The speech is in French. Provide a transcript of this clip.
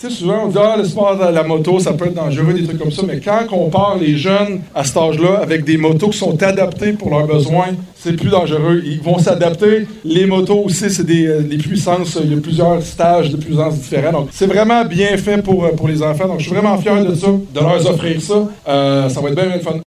Tu sais, souvent, on dit, ah, le de la moto, ça peut être dangereux, des trucs comme ça. Mais quand on part les jeunes à cet âge-là avec des motos qui sont adaptées pour leurs besoins, c'est plus dangereux. Ils vont s'adapter. Les motos aussi, c'est des, euh, puissances. Il y a plusieurs stages de puissance différents. Donc, c'est vraiment bien fait pour, euh, pour les enfants. Donc, je suis vraiment fier de ça, de leur offrir ça. Euh, ça va être bien, bien fun.